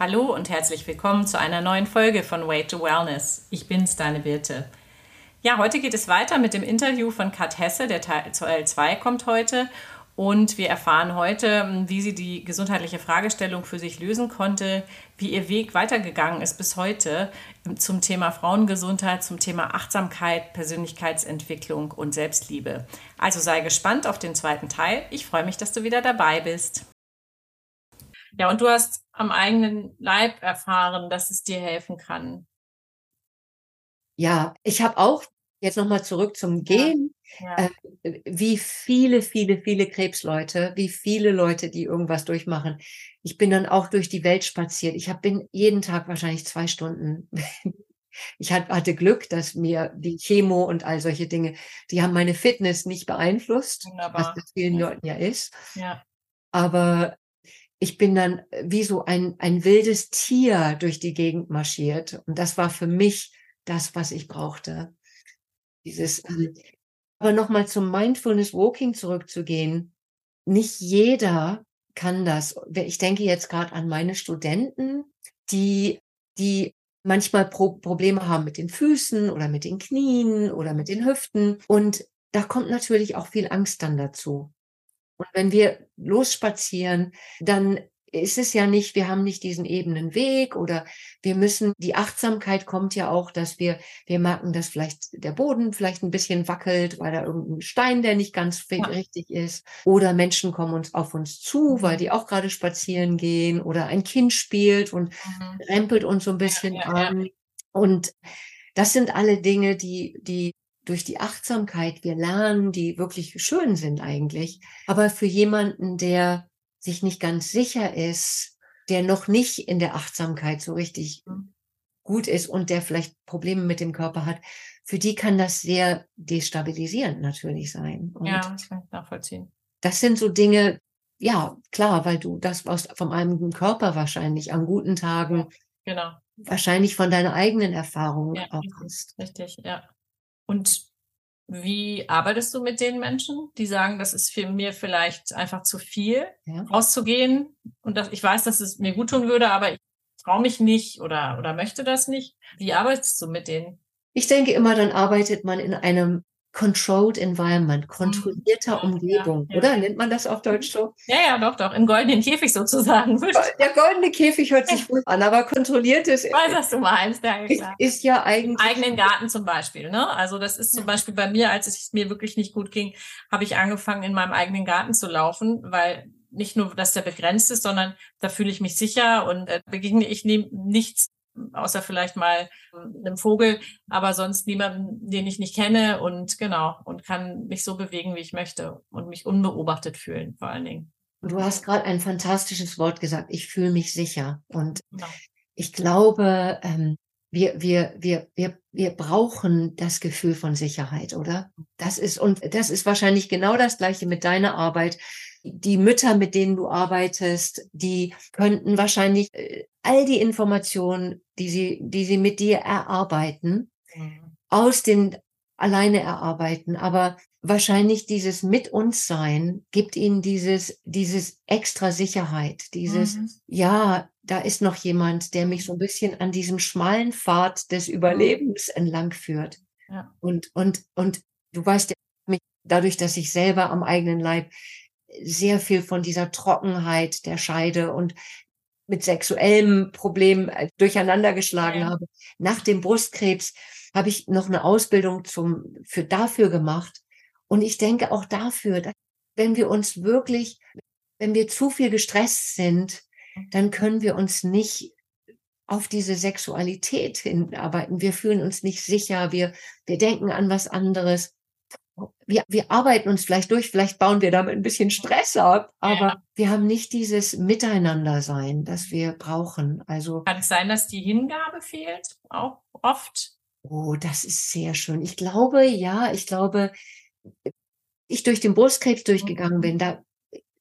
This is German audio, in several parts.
Hallo und herzlich willkommen zu einer neuen Folge von Way to Wellness. Ich bin's, deine Birte. Ja, heute geht es weiter mit dem Interview von Kat Hesse. Der Teil 2 kommt heute. Und wir erfahren heute, wie sie die gesundheitliche Fragestellung für sich lösen konnte, wie ihr Weg weitergegangen ist bis heute zum Thema Frauengesundheit, zum Thema Achtsamkeit, Persönlichkeitsentwicklung und Selbstliebe. Also sei gespannt auf den zweiten Teil. Ich freue mich, dass du wieder dabei bist. Ja, und du hast am eigenen Leib erfahren, dass es dir helfen kann. Ja, ich habe auch jetzt nochmal zurück zum Gehen, ja, ja. Äh, wie viele, viele, viele Krebsleute, wie viele Leute, die irgendwas durchmachen. Ich bin dann auch durch die Welt spaziert. Ich hab, bin jeden Tag wahrscheinlich zwei Stunden. Ich hatte Glück, dass mir die Chemo und all solche Dinge, die haben meine Fitness nicht beeinflusst, Wunderbar. was das vielen Leuten ja ist. Ja. Aber ich bin dann wie so ein, ein wildes Tier durch die Gegend marschiert. Und das war für mich das, was ich brauchte. Dieses, ähm, aber nochmal zum Mindfulness Walking zurückzugehen. Nicht jeder kann das. Ich denke jetzt gerade an meine Studenten, die, die manchmal Pro Probleme haben mit den Füßen oder mit den Knien oder mit den Hüften. Und da kommt natürlich auch viel Angst dann dazu. Und wenn wir losspazieren, dann ist es ja nicht, wir haben nicht diesen ebenen Weg oder wir müssen, die Achtsamkeit kommt ja auch, dass wir, wir merken, dass vielleicht der Boden vielleicht ein bisschen wackelt, weil da irgendein Stein, der nicht ganz ja. richtig ist. Oder Menschen kommen uns auf uns zu, weil mhm. die auch gerade spazieren gehen oder ein Kind spielt und mhm. rempelt uns so ein bisschen ja, ja, an. Und das sind alle Dinge, die, die durch die Achtsamkeit wir lernen, die wirklich schön sind eigentlich. Aber für jemanden, der sich nicht ganz sicher ist, der noch nicht in der Achtsamkeit so richtig mhm. gut ist und der vielleicht Probleme mit dem Körper hat, für die kann das sehr destabilisierend natürlich sein. Und ja, das kann ich nachvollziehen. Das sind so Dinge, ja, klar, weil du das aus vom eigenen Körper wahrscheinlich an guten Tagen, genau. wahrscheinlich von deiner eigenen Erfahrung ja, auch hast. Richtig, ja. Und wie arbeitest du mit den Menschen, die sagen, das ist für mir vielleicht einfach zu viel, ja. rauszugehen und dass ich weiß, dass es mir gut tun würde, aber ich traue mich nicht oder, oder möchte das nicht? Wie arbeitest du mit denen? Ich denke immer, dann arbeitet man in einem Controlled Environment, mhm. kontrollierter Umgebung, ja, ja. oder? Nennt man das auf Deutsch so? Ja, ja, doch, doch. Im goldenen Käfig sozusagen. Der goldene Käfig hört sich gut an, aber kontrolliertes. Ich weiß, was du meinst, ja, ist, ist, ja eigentlich. Im eigenen Garten zum Beispiel, ne? Also, das ist zum Beispiel bei mir, als es mir wirklich nicht gut ging, habe ich angefangen, in meinem eigenen Garten zu laufen, weil nicht nur, dass der begrenzt ist, sondern da fühle ich mich sicher und äh, begegne ich nichts außer vielleicht mal einem Vogel, aber sonst niemanden, den ich nicht kenne und genau, und kann mich so bewegen, wie ich möchte und mich unbeobachtet fühlen, vor allen Dingen. Du hast gerade ein fantastisches Wort gesagt. Ich fühle mich sicher. Und genau. ich glaube, ähm, wir, wir, wir, wir, wir brauchen das Gefühl von Sicherheit, oder? Das ist, und das ist wahrscheinlich genau das Gleiche mit deiner Arbeit die Mütter, mit denen du arbeitest, die könnten wahrscheinlich äh, all die Informationen, die sie, die sie mit dir erarbeiten, mhm. aus den alleine erarbeiten. Aber wahrscheinlich dieses mit uns sein gibt ihnen dieses, dieses extra Sicherheit, dieses, mhm. ja, da ist noch jemand, der mich so ein bisschen an diesem schmalen Pfad des Überlebens entlang führt. Ja. Und, und, und du weißt ja, dadurch, dass ich selber am eigenen Leib sehr viel von dieser Trockenheit der Scheide und mit sexuellem Problem äh, durcheinander geschlagen ja. habe. Nach dem Brustkrebs habe ich noch eine Ausbildung zum, für dafür gemacht. Und ich denke auch dafür, dass wenn wir uns wirklich, wenn wir zu viel gestresst sind, dann können wir uns nicht auf diese Sexualität hinarbeiten. Wir fühlen uns nicht sicher. Wir, wir denken an was anderes wir, wir arbeiten uns vielleicht durch, vielleicht bauen wir damit ein bisschen Stress ab, aber wir haben nicht dieses Miteinander-Sein, das wir brauchen. Also kann es sein, dass die Hingabe fehlt, auch oft? Oh, das ist sehr schön. Ich glaube, ja, ich glaube, ich durch den Brustkrebs durchgegangen mhm. bin, da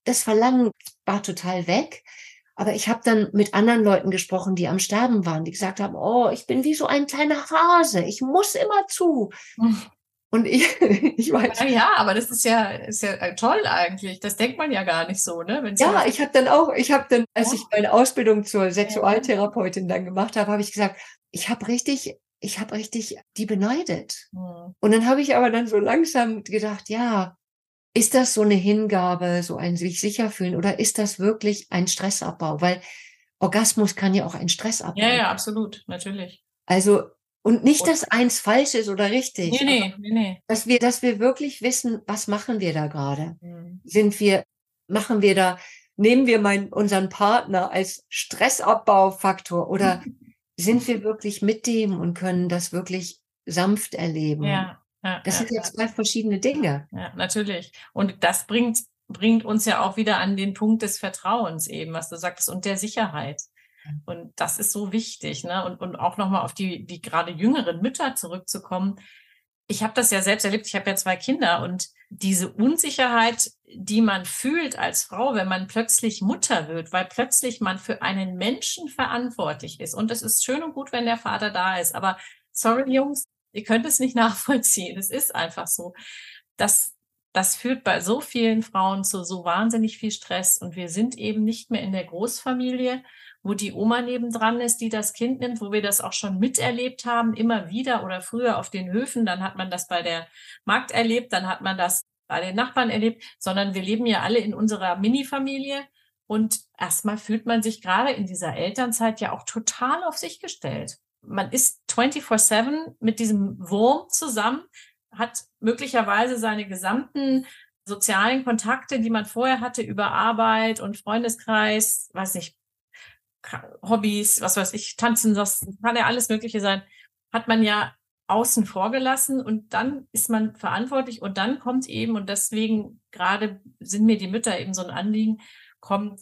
das Verlangen war total weg. Aber ich habe dann mit anderen Leuten gesprochen, die am Sterben waren, die gesagt haben, oh, ich bin wie so ein kleiner Hase, ich muss immer zu. Und ich, ich weiß. Ja, ja, aber das ist ja, ist ja äh, toll eigentlich. Das denkt man ja gar nicht so, ne? Wenn's ja, ich habe dann auch, ich habe dann, als ich meine Ausbildung zur Sexualtherapeutin dann gemacht habe, habe ich gesagt, ich habe richtig, ich habe richtig die beneidet. Mhm. Und dann habe ich aber dann so langsam gedacht, ja, ist das so eine Hingabe, so ein sich sicher fühlen oder ist das wirklich ein Stressabbau? Weil Orgasmus kann ja auch ein Stressabbau. Ja, ja, absolut, natürlich. Also und nicht, dass eins falsch ist oder richtig. Nee, nee, nee, nee. Dass wir, dass wir wirklich wissen, was machen wir da gerade? Mhm. Sind wir, machen wir da, nehmen wir meinen, unseren Partner als Stressabbaufaktor oder sind wir wirklich mit dem und können das wirklich sanft erleben? Ja. ja das ja, sind ja zwei verschiedene Dinge. Ja, natürlich. Und das bringt, bringt uns ja auch wieder an den Punkt des Vertrauens eben, was du sagtest, und der Sicherheit. Und das ist so wichtig. Ne? Und, und auch nochmal auf die, die gerade jüngeren Mütter zurückzukommen. Ich habe das ja selbst erlebt, ich habe ja zwei Kinder und diese Unsicherheit, die man fühlt als Frau, wenn man plötzlich Mutter wird, weil plötzlich man für einen Menschen verantwortlich ist. Und es ist schön und gut, wenn der Vater da ist. Aber sorry, Jungs, ihr könnt es nicht nachvollziehen. Es ist einfach so. Das, das führt bei so vielen Frauen zu so wahnsinnig viel Stress. Und wir sind eben nicht mehr in der Großfamilie, wo die Oma nebendran ist, die das Kind nimmt, wo wir das auch schon miterlebt haben, immer wieder oder früher auf den Höfen, dann hat man das bei der Markt erlebt, dann hat man das bei den Nachbarn erlebt, sondern wir leben ja alle in unserer Mini-Familie und erstmal fühlt man sich gerade in dieser Elternzeit ja auch total auf sich gestellt. Man ist 24-7 mit diesem Wurm zusammen, hat möglicherweise seine gesamten sozialen Kontakte, die man vorher hatte über Arbeit und Freundeskreis, weiß nicht, Hobbys, was weiß ich, tanzen, das kann ja alles Mögliche sein, hat man ja außen vor gelassen und dann ist man verantwortlich und dann kommt eben, und deswegen gerade sind mir die Mütter eben so ein Anliegen, kommt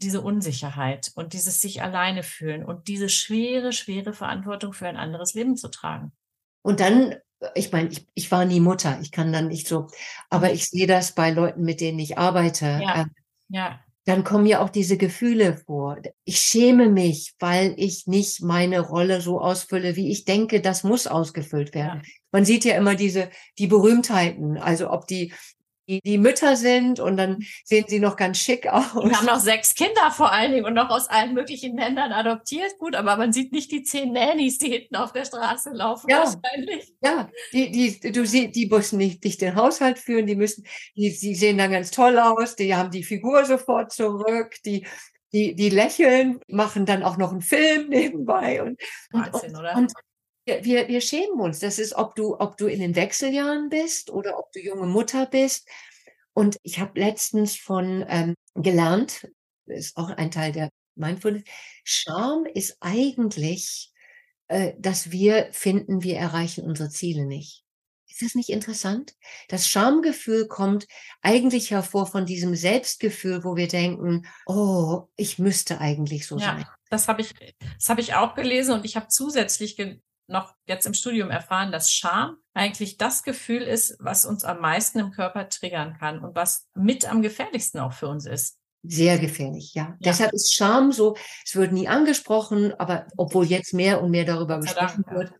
diese Unsicherheit und dieses sich alleine fühlen und diese schwere, schwere Verantwortung für ein anderes Leben zu tragen. Und dann, ich meine, ich, ich war nie Mutter, ich kann dann nicht so, aber mhm. ich sehe das bei Leuten, mit denen ich arbeite. Ja, ähm, ja dann kommen ja auch diese Gefühle vor. Ich schäme mich, weil ich nicht meine Rolle so ausfülle, wie ich denke, das muss ausgefüllt werden. Ja. Man sieht ja immer diese, die Berühmtheiten, also ob die die, die Mütter sind und dann sehen sie noch ganz schick aus. Wir haben noch sechs Kinder vor allen Dingen und noch aus allen möglichen Ländern adoptiert. Gut, aber man sieht nicht die zehn Nannies, die hinten auf der Straße laufen ja. wahrscheinlich. Ja, die, die, du siehst, die müssen nicht, nicht den Haushalt führen, die müssen, die, die sehen dann ganz toll aus, die haben die Figur sofort zurück, die, die, die lächeln, machen dann auch noch einen Film nebenbei und, Wahnsinn, und, oder? und wir, wir schämen uns. Das ist, ob du, ob du in den Wechseljahren bist oder ob du junge Mutter bist. Und ich habe letztens von ähm, gelernt, ist auch ein Teil der Mindfulness, Scham ist eigentlich, äh, dass wir finden, wir erreichen unsere Ziele nicht. Ist das nicht interessant? Das Schamgefühl kommt eigentlich hervor von diesem Selbstgefühl, wo wir denken, oh, ich müsste eigentlich so ja, sein. Das habe ich, das habe ich auch gelesen und ich habe zusätzlich noch jetzt im Studium erfahren, dass Scham eigentlich das Gefühl ist, was uns am meisten im Körper triggern kann und was mit am gefährlichsten auch für uns ist. Sehr gefährlich, ja. ja. Deshalb ist Scham so, es wird nie angesprochen, aber obwohl jetzt mehr und mehr darüber gesprochen wird.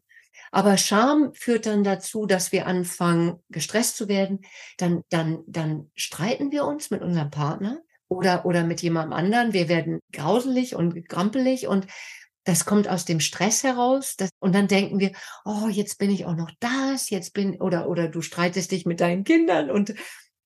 Aber Scham führt dann dazu, dass wir anfangen, gestresst zu werden. Dann, dann, dann streiten wir uns mit unserem Partner oder, oder mit jemandem anderen. Wir werden grauselig und grampelig und das kommt aus dem Stress heraus. Das, und dann denken wir, oh, jetzt bin ich auch noch das, jetzt bin, oder, oder du streitest dich mit deinen Kindern und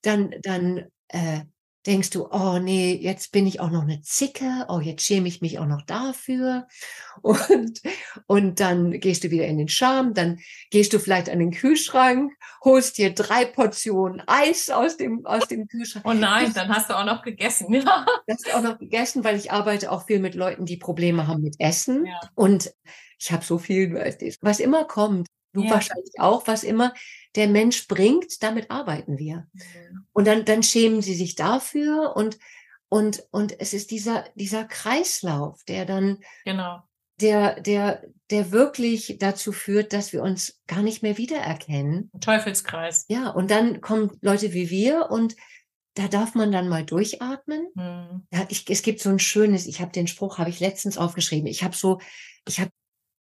dann, dann äh, denkst du, oh nee, jetzt bin ich auch noch eine Zicke, oh, jetzt schäme ich mich auch noch dafür. Und, und dann gehst du wieder in den Scham, dann gehst du vielleicht an den Kühlschrank, holst dir drei Portionen Eis aus dem, aus dem Kühlschrank. Oh nein, dann hast du auch noch gegessen, ja. Hast du auch noch gegessen, weil ich arbeite auch viel mit Leuten, die Probleme haben mit Essen. Ja. Und ich habe so viel, was immer kommt, du ja. wahrscheinlich auch, was immer der Mensch bringt, damit arbeiten wir. Mhm. Und dann, dann schämen sie sich dafür und, und, und es ist dieser, dieser Kreislauf, der dann, genau. der, der, der wirklich dazu führt, dass wir uns gar nicht mehr wiedererkennen. Teufelskreis. Ja, und dann kommen Leute wie wir und da darf man dann mal durchatmen. Mhm. Ja, ich, es gibt so ein schönes, ich habe den Spruch, habe ich letztens aufgeschrieben. Ich habe so, ich habe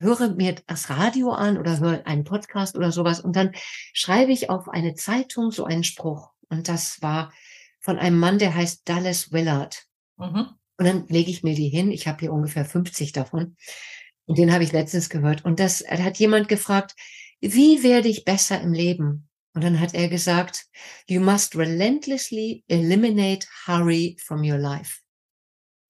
höre mir das Radio an oder höre einen Podcast oder sowas und dann schreibe ich auf eine Zeitung so einen Spruch. Und das war von einem Mann, der heißt Dallas Willard. Mhm. Und dann lege ich mir die hin. Ich habe hier ungefähr 50 davon. Und den habe ich letztens gehört. Und das hat jemand gefragt, wie werde ich besser im Leben? Und dann hat er gesagt, you must relentlessly eliminate hurry from your life.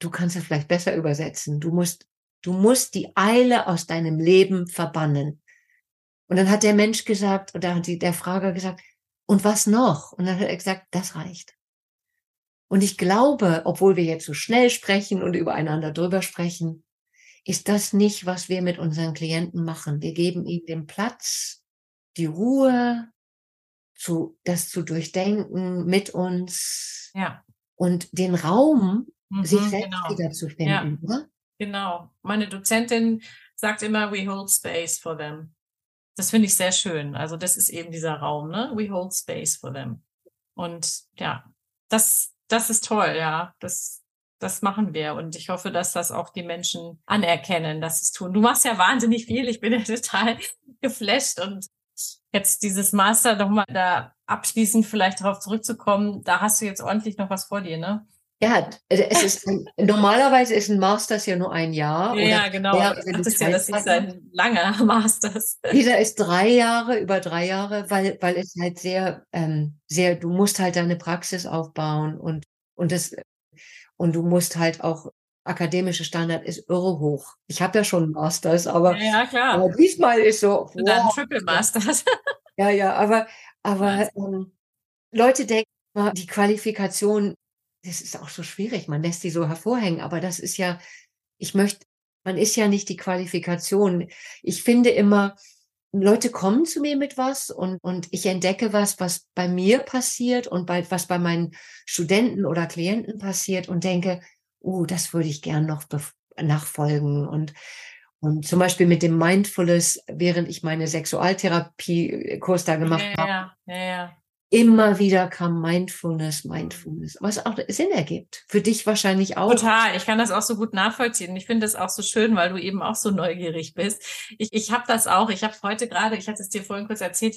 Du kannst es vielleicht besser übersetzen. Du musst, du musst die Eile aus deinem Leben verbannen. Und dann hat der Mensch gesagt, oder hat der Frager gesagt, und was noch? Und dann hat er gesagt, das reicht. Und ich glaube, obwohl wir jetzt so schnell sprechen und übereinander drüber sprechen, ist das nicht, was wir mit unseren Klienten machen. Wir geben ihnen den Platz, die Ruhe, zu, das zu durchdenken mit uns ja. und den Raum, mhm, sich selbst genau. wiederzufinden. Ja. Genau. Meine Dozentin sagt immer, we hold space for them. Das finde ich sehr schön. Also das ist eben dieser Raum, ne? We hold space for them. Und ja, das, das ist toll, ja. Das, das machen wir. Und ich hoffe, dass das auch die Menschen anerkennen, dass sie es tun. Du machst ja wahnsinnig viel. Ich bin ja total geflasht und jetzt dieses Master nochmal da abschließend vielleicht darauf zurückzukommen, da hast du jetzt ordentlich noch was vor dir, ne? Ja, es ist ein, normalerweise ist ein Masters ja nur ein Jahr. Ja, ja genau. Ja, das ist ja das ist ein langer Masters. Dieser ist drei Jahre, über drei Jahre, weil, weil es halt sehr, ähm, sehr, du musst halt deine Praxis aufbauen und, und das, und du musst halt auch akademische Standard ist irre hoch. Ich habe ja schon Masters, aber, ja, ja, aber diesmal ist so. Und dann Triple Masters. ja, ja, aber, aber ähm, Leute denken, die Qualifikation, das ist auch so schwierig. Man lässt die so hervorhängen, aber das ist ja, ich möchte, man ist ja nicht die Qualifikation. Ich finde immer, Leute kommen zu mir mit was und, und ich entdecke was, was bei mir passiert und bei, was bei meinen Studenten oder Klienten passiert und denke, oh, das würde ich gern noch nachfolgen und und zum Beispiel mit dem Mindfulness, während ich meine Sexualtherapie-Kurs da gemacht ja, habe, ja, ja, immer wieder kam Mindfulness, Mindfulness, was auch Sinn ergibt. Für dich wahrscheinlich auch. Total, ich kann das auch so gut nachvollziehen. Ich finde das auch so schön, weil du eben auch so neugierig bist. Ich, ich habe das auch. Ich habe heute gerade, ich hatte es dir vorhin kurz erzählt,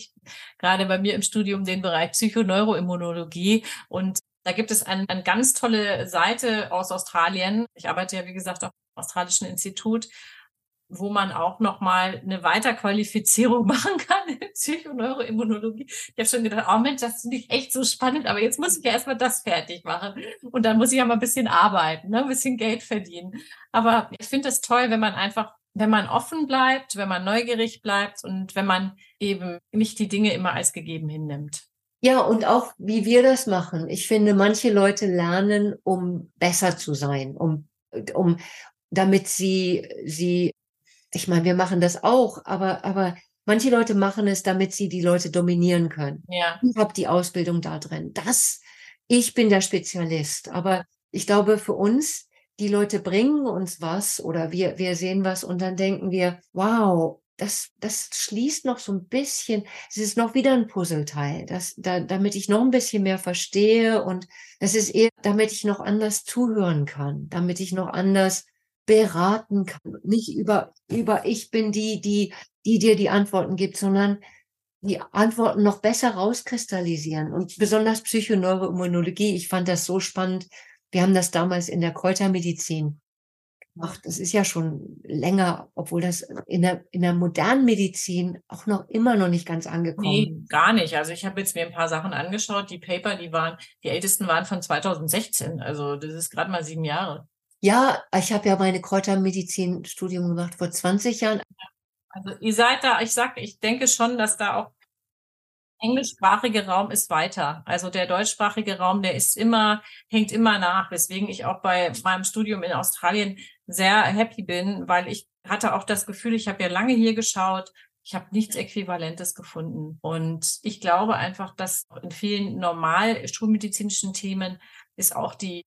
gerade bei mir im Studium den Bereich Psychoneuroimmunologie und da gibt es eine, eine ganz tolle Seite aus Australien. Ich arbeite ja, wie gesagt, auch im australischen Institut, wo man auch nochmal eine Weiterqualifizierung machen kann in Psychoneuroimmunologie. Ich habe schon gedacht, oh Mensch, das finde ich echt so spannend, aber jetzt muss ich ja erstmal das fertig machen. Und dann muss ich ja mal ein bisschen arbeiten, ne? ein bisschen Geld verdienen. Aber ich finde es toll, wenn man einfach, wenn man offen bleibt, wenn man neugierig bleibt und wenn man eben nicht die Dinge immer als gegeben hinnimmt. Ja, und auch wie wir das machen. Ich finde, manche Leute lernen, um besser zu sein, um, um, damit sie, sie, ich meine, wir machen das auch, aber, aber manche Leute machen es, damit sie die Leute dominieren können. Ja. Ich habe die Ausbildung da drin. Das, ich bin der Spezialist. Aber ich glaube, für uns, die Leute bringen uns was oder wir, wir sehen was und dann denken wir, wow, das, das schließt noch so ein bisschen, es ist noch wieder ein Puzzleteil, das, da, damit ich noch ein bisschen mehr verstehe und das ist eher, damit ich noch anders zuhören kann, damit ich noch anders beraten kann. Nicht über, über ich bin die, die, die dir die Antworten gibt, sondern die Antworten noch besser rauskristallisieren und besonders Psychoneuroimmunologie. Ich fand das so spannend. Wir haben das damals in der Kräutermedizin gemacht. Das ist ja schon länger, obwohl das in der, in der modernen Medizin auch noch immer noch nicht ganz angekommen. Nee, gar nicht. Also ich habe jetzt mir ein paar Sachen angeschaut. Die Paper, die waren, die ältesten waren von 2016. Also das ist gerade mal sieben Jahre. Ja, ich habe ja meine Kräutermedizin-Studium gemacht vor 20 Jahren. Also ihr seid da, ich sag, ich denke schon, dass da auch englischsprachige Raum ist weiter. Also der deutschsprachige Raum, der ist immer, hängt immer nach, weswegen ich auch bei meinem Studium in Australien sehr happy bin, weil ich hatte auch das Gefühl, ich habe ja lange hier geschaut, ich habe nichts Äquivalentes gefunden. Und ich glaube einfach, dass in vielen normal schulmedizinischen Themen ist auch die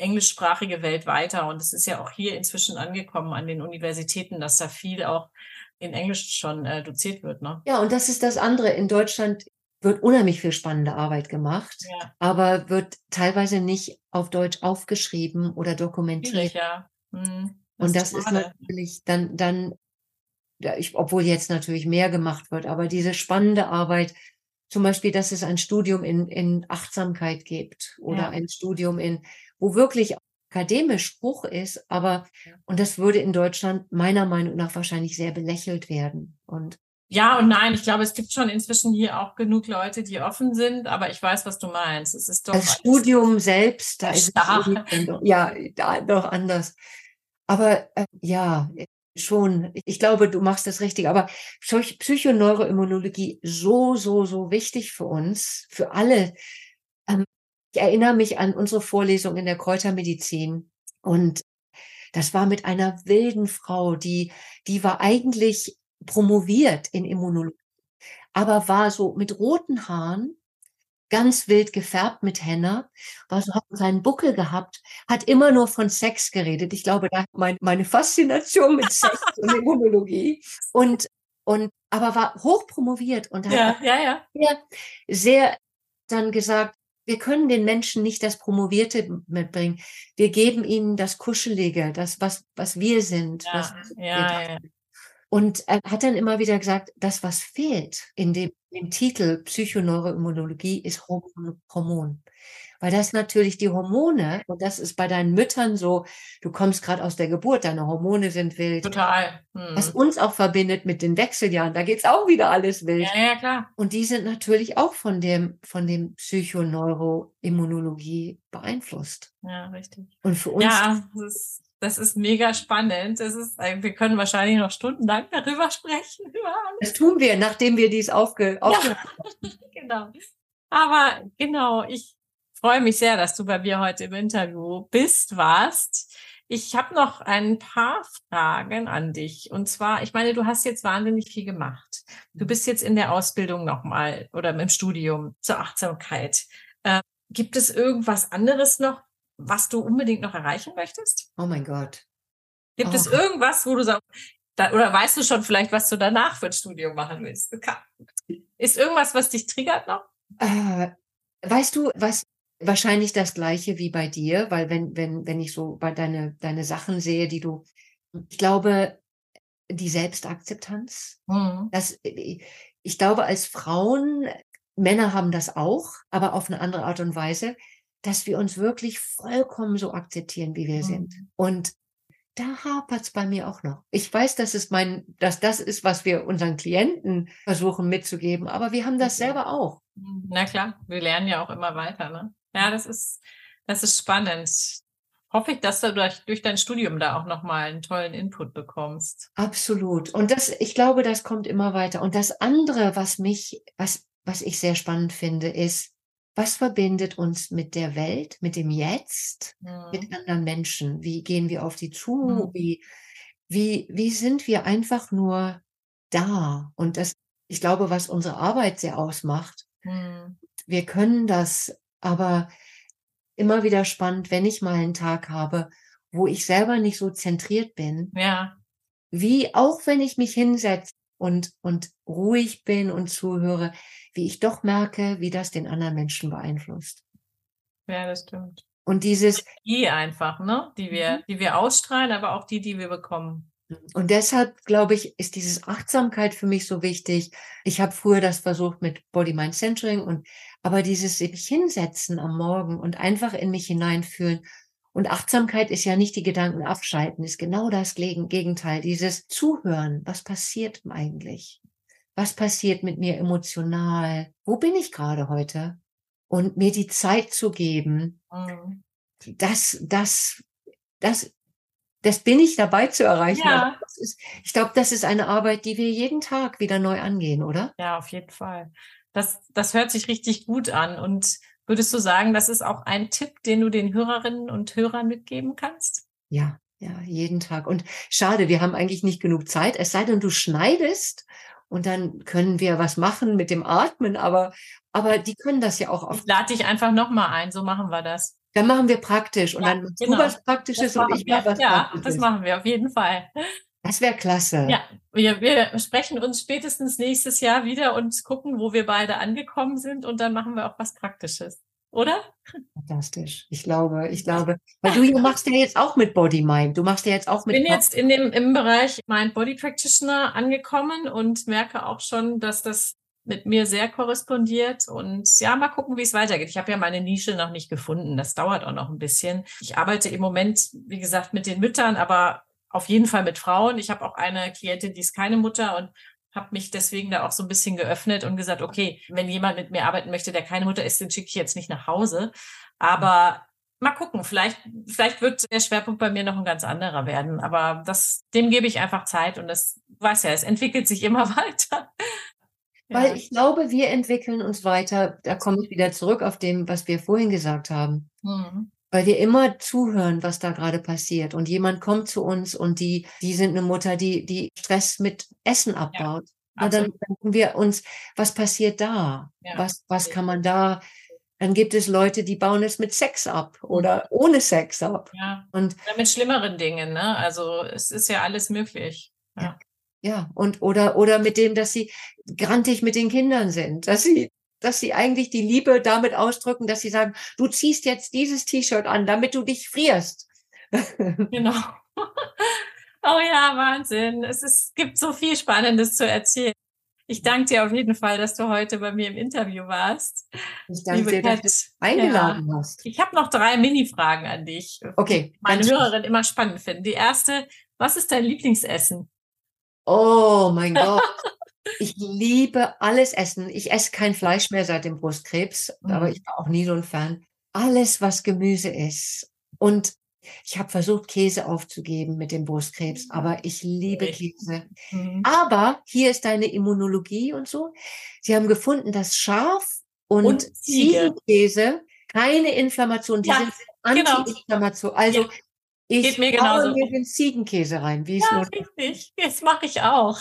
englischsprachige Welt weiter. Und es ist ja auch hier inzwischen angekommen an den Universitäten, dass da viel auch in Englisch schon äh, doziert wird. Ne? Ja, und das ist das andere. In Deutschland wird unheimlich viel spannende Arbeit gemacht, ja. aber wird teilweise nicht auf Deutsch aufgeschrieben oder dokumentiert. ja. Hm, das und das ist, ist natürlich dann, dann ich, obwohl jetzt natürlich mehr gemacht wird, aber diese spannende Arbeit, zum Beispiel, dass es ein Studium in, in Achtsamkeit gibt oder ja. ein Studium in, wo wirklich akademisch hoch ist, aber, und das würde in Deutschland meiner Meinung nach wahrscheinlich sehr belächelt werden. Und ja und nein, ich glaube, es gibt schon inzwischen hier auch genug Leute, die offen sind, aber ich weiß, was du meinst. Es ist doch das Studium selbst, da ist es ja da, doch anders. Aber äh, ja, schon. Ich glaube, du machst das richtig. Aber Psychoneuroimmunologie so, so, so wichtig für uns, für alle. Ähm, ich erinnere mich an unsere Vorlesung in der Kräutermedizin und das war mit einer wilden Frau, die, die war eigentlich promoviert in Immunologie, aber war so mit roten Haaren ganz wild gefärbt mit Henna, war so, hat seinen Buckel gehabt, hat immer nur von Sex geredet. Ich glaube, da mein, meine Faszination mit Sex und Immunologie und, und, aber war hochpromoviert und ja, hat ja, ja. Sehr, sehr dann gesagt, wir können den Menschen nicht das Promovierte mitbringen. Wir geben ihnen das Kuschelige, das, was, was wir sind. Ja, was ja, ja. Und er hat dann immer wieder gesagt, das, was fehlt in dem, dem Titel Psychoneuroimmunologie, ist Hormon. Weil das natürlich die Hormone, und das ist bei deinen Müttern so, du kommst gerade aus der Geburt, deine Hormone sind wild. Total. Hm. Was uns auch verbindet mit den Wechseljahren, da geht's auch wieder alles wild. Ja, ja, klar. Und die sind natürlich auch von dem, von dem Psychoneuroimmunologie beeinflusst. Ja, richtig. Und für uns. Ja, das ist das ist mega spannend. Das ist, wir können wahrscheinlich noch stundenlang darüber sprechen. Über Das tun wir, nachdem wir dies aufge, aufge ja, genau. Aber genau, ich freue mich sehr, dass du bei mir heute im Interview bist, warst. Ich habe noch ein paar Fragen an dich. Und zwar, ich meine, du hast jetzt wahnsinnig viel gemacht. Du bist jetzt in der Ausbildung nochmal oder im Studium zur Achtsamkeit. Äh, gibt es irgendwas anderes noch, was du unbedingt noch erreichen möchtest? Oh mein Gott. Gibt oh. es irgendwas, wo du sagst, da, oder weißt du schon vielleicht, was du danach für ein Studium machen willst? Ist irgendwas, was dich triggert noch? Äh, weißt du, was wahrscheinlich das gleiche wie bei dir, weil wenn, wenn, wenn ich so bei deine, deine Sachen sehe, die du, ich glaube, die Selbstakzeptanz, mhm. das, ich glaube, als Frauen, Männer haben das auch, aber auf eine andere Art und Weise dass wir uns wirklich vollkommen so akzeptieren, wie wir mhm. sind. Und da hapert's bei mir auch noch. Ich weiß, dass es mein, dass das ist, was wir unseren Klienten versuchen mitzugeben, aber wir haben das selber auch. Na klar, wir lernen ja auch immer weiter, ne? Ja, das ist, das ist spannend. Hoffe ich, dass du durch, durch dein Studium da auch nochmal einen tollen Input bekommst. Absolut. Und das, ich glaube, das kommt immer weiter. Und das andere, was mich, was, was ich sehr spannend finde, ist, was verbindet uns mit der Welt, mit dem Jetzt, ja. mit anderen Menschen? Wie gehen wir auf die zu? Ja. Wie, wie, wie sind wir einfach nur da? Und das, ich glaube, was unsere Arbeit sehr ausmacht. Ja. Wir können das, aber immer wieder spannend, wenn ich mal einen Tag habe, wo ich selber nicht so zentriert bin. Ja. Wie auch wenn ich mich hinsetze und, und ruhig bin und zuhöre, wie ich doch merke, wie das den anderen Menschen beeinflusst. Ja, das stimmt. Und dieses die einfach, ne, die wir, mhm. die wir ausstrahlen, aber auch die, die wir bekommen. Und deshalb glaube ich, ist dieses Achtsamkeit für mich so wichtig. Ich habe früher das versucht mit Body Mind Centering und aber dieses sich hinsetzen am Morgen und einfach in mich hineinfühlen und Achtsamkeit ist ja nicht die Gedanken abschalten, ist genau das Gegenteil, dieses Zuhören. Was passiert eigentlich? Was passiert mit mir emotional? Wo bin ich gerade heute? Und mir die Zeit zu geben, mhm. das, das, das, das bin ich dabei zu erreichen. Ja. Ist, ich glaube, das ist eine Arbeit, die wir jeden Tag wieder neu angehen, oder? Ja, auf jeden Fall. Das, das hört sich richtig gut an und Würdest du sagen, das ist auch ein Tipp, den du den Hörerinnen und Hörern mitgeben kannst? Ja, ja, jeden Tag. Und schade, wir haben eigentlich nicht genug Zeit, es sei denn, du schneidest und dann können wir was machen mit dem Atmen, aber, aber die können das ja auch oft. Ich lade dich einfach nochmal ein, so machen wir das. Dann machen wir praktisch und ja, dann genau. du was Praktisches und ich mache was Ja, Praktisches. das machen wir auf jeden Fall. Das wäre klasse. Ja, wir, wir sprechen uns spätestens nächstes Jahr wieder und gucken, wo wir beide angekommen sind und dann machen wir auch was Praktisches. oder? Fantastisch. Ich glaube, ich glaube, weil du machst ja jetzt auch mit Body Mind. Du machst ja jetzt auch mit. Ich bin jetzt in dem, im Bereich Mind Body Practitioner angekommen und merke auch schon, dass das mit mir sehr korrespondiert und ja, mal gucken, wie es weitergeht. Ich habe ja meine Nische noch nicht gefunden. Das dauert auch noch ein bisschen. Ich arbeite im Moment, wie gesagt, mit den Müttern, aber auf jeden Fall mit Frauen. Ich habe auch eine Klientin, die ist keine Mutter und habe mich deswegen da auch so ein bisschen geöffnet und gesagt, okay, wenn jemand mit mir arbeiten möchte, der keine Mutter ist, den schicke ich jetzt nicht nach Hause. Aber mal gucken, vielleicht, vielleicht wird der Schwerpunkt bei mir noch ein ganz anderer werden. Aber das, dem gebe ich einfach Zeit und das weiß ja, es entwickelt sich immer weiter. Weil ich glaube, wir entwickeln uns weiter. Da komme ich wieder zurück auf dem, was wir vorhin gesagt haben. Mhm weil wir immer zuhören, was da gerade passiert. Und jemand kommt zu uns und die, die sind eine Mutter, die, die Stress mit Essen abbaut. Ja, Na, dann denken wir uns, was passiert da? Ja. Was, was kann man da? Dann gibt es Leute, die bauen es mit Sex ab oder ohne Sex ab. Ja. Und oder mit schlimmeren Dingen, ne? Also es ist ja alles möglich. Ja. Ja, und oder oder mit dem, dass sie grantig mit den Kindern sind, dass sie dass sie eigentlich die Liebe damit ausdrücken, dass sie sagen, du ziehst jetzt dieses T-Shirt an, damit du dich frierst. Genau. Oh ja, Wahnsinn. Es ist, gibt so viel Spannendes zu erzählen. Ich danke dir auf jeden Fall, dass du heute bei mir im Interview warst. Ich danke dir, dass du eingeladen ja. hast. Ich habe noch drei Mini-Fragen an dich. Okay. Meine Hörerin immer spannend finden. Die erste, was ist dein Lieblingsessen? Oh mein Gott. Ich liebe alles Essen. Ich esse kein Fleisch mehr seit dem Brustkrebs, mhm. aber ich war auch nie so ein Fan. Alles, was Gemüse ist. Und ich habe versucht, Käse aufzugeben mit dem Brustkrebs, mhm. aber ich liebe Käse. Mhm. Aber hier ist deine Immunologie und so. Sie haben gefunden, dass Schaf und, und Ziegenkäse keine Inflammation, die ja, sind genau. Anti-Inflammation. Also ja. Ich Geht mir genauso. mir den Ziegenkäse rein, wie ja, es richtig. Das mache ich auch.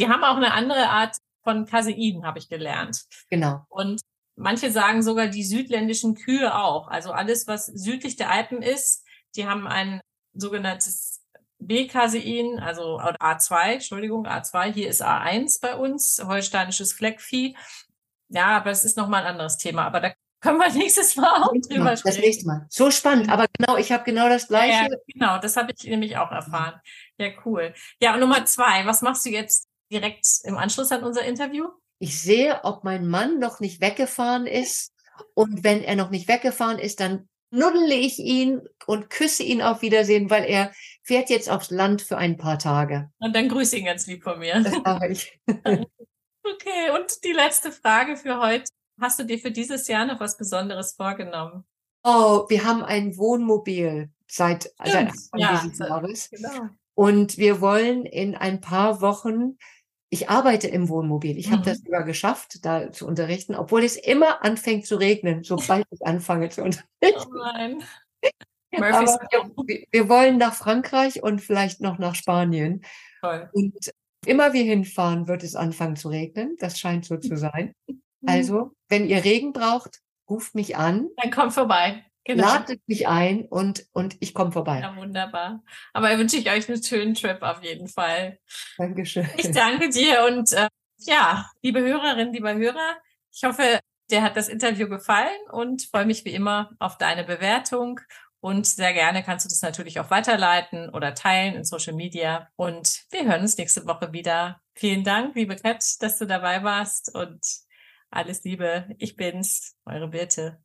Die haben auch eine andere Art von Casein, habe ich gelernt. Genau. Und manche sagen sogar die südländischen Kühe auch. Also alles, was südlich der Alpen ist, die haben ein sogenanntes B-Casein, also A2, Entschuldigung, A2. Hier ist A1 bei uns, holsteinisches Fleckvieh. Ja, aber das ist nochmal ein anderes Thema. Aber da können wir nächstes Mal auch drüber Mal, sprechen. Das nächste Mal. So spannend, aber genau, ich habe genau das Gleiche. Ja, genau, das habe ich nämlich auch erfahren. Ja, cool. Ja, und Nummer zwei, was machst du jetzt direkt im Anschluss an unser Interview? Ich sehe, ob mein Mann noch nicht weggefahren ist. Und wenn er noch nicht weggefahren ist, dann nuddle ich ihn und küsse ihn auf Wiedersehen, weil er fährt jetzt aufs Land für ein paar Tage. Und dann grüße ihn ganz lieb von mir. Das mache ich. okay, und die letzte Frage für heute. Hast du dir für dieses Jahr noch was Besonderes vorgenommen? Oh, wir haben ein Wohnmobil seit, seit Anfang ja, dieses Jahres. Genau. Und wir wollen in ein paar Wochen, ich arbeite im Wohnmobil. Ich mhm. habe das sogar geschafft, da zu unterrichten, obwohl es immer anfängt zu regnen, sobald ich anfange zu unterrichten. Oh nein. Aber wir, wir, wollen nach Frankreich und vielleicht noch nach Spanien. Toll. Und immer wir hinfahren, wird es anfangen zu regnen. Das scheint so zu sein. Mhm. Also, wenn ihr Regen braucht, ruft mich an. Dann kommt vorbei. Genau. Ladet mich ein und, und ich komme vorbei. Ja, wunderbar. Aber wünsche ich euch einen schönen Trip auf jeden Fall. Dankeschön. Ich danke dir und äh, ja, liebe Hörerinnen, lieber Hörer, ich hoffe, dir hat das Interview gefallen und freue mich wie immer auf deine Bewertung. Und sehr gerne kannst du das natürlich auch weiterleiten oder teilen in Social Media. Und wir hören uns nächste Woche wieder. Vielen Dank, liebe Kat, dass du dabei warst und alles Liebe, ich bin's, eure Birte.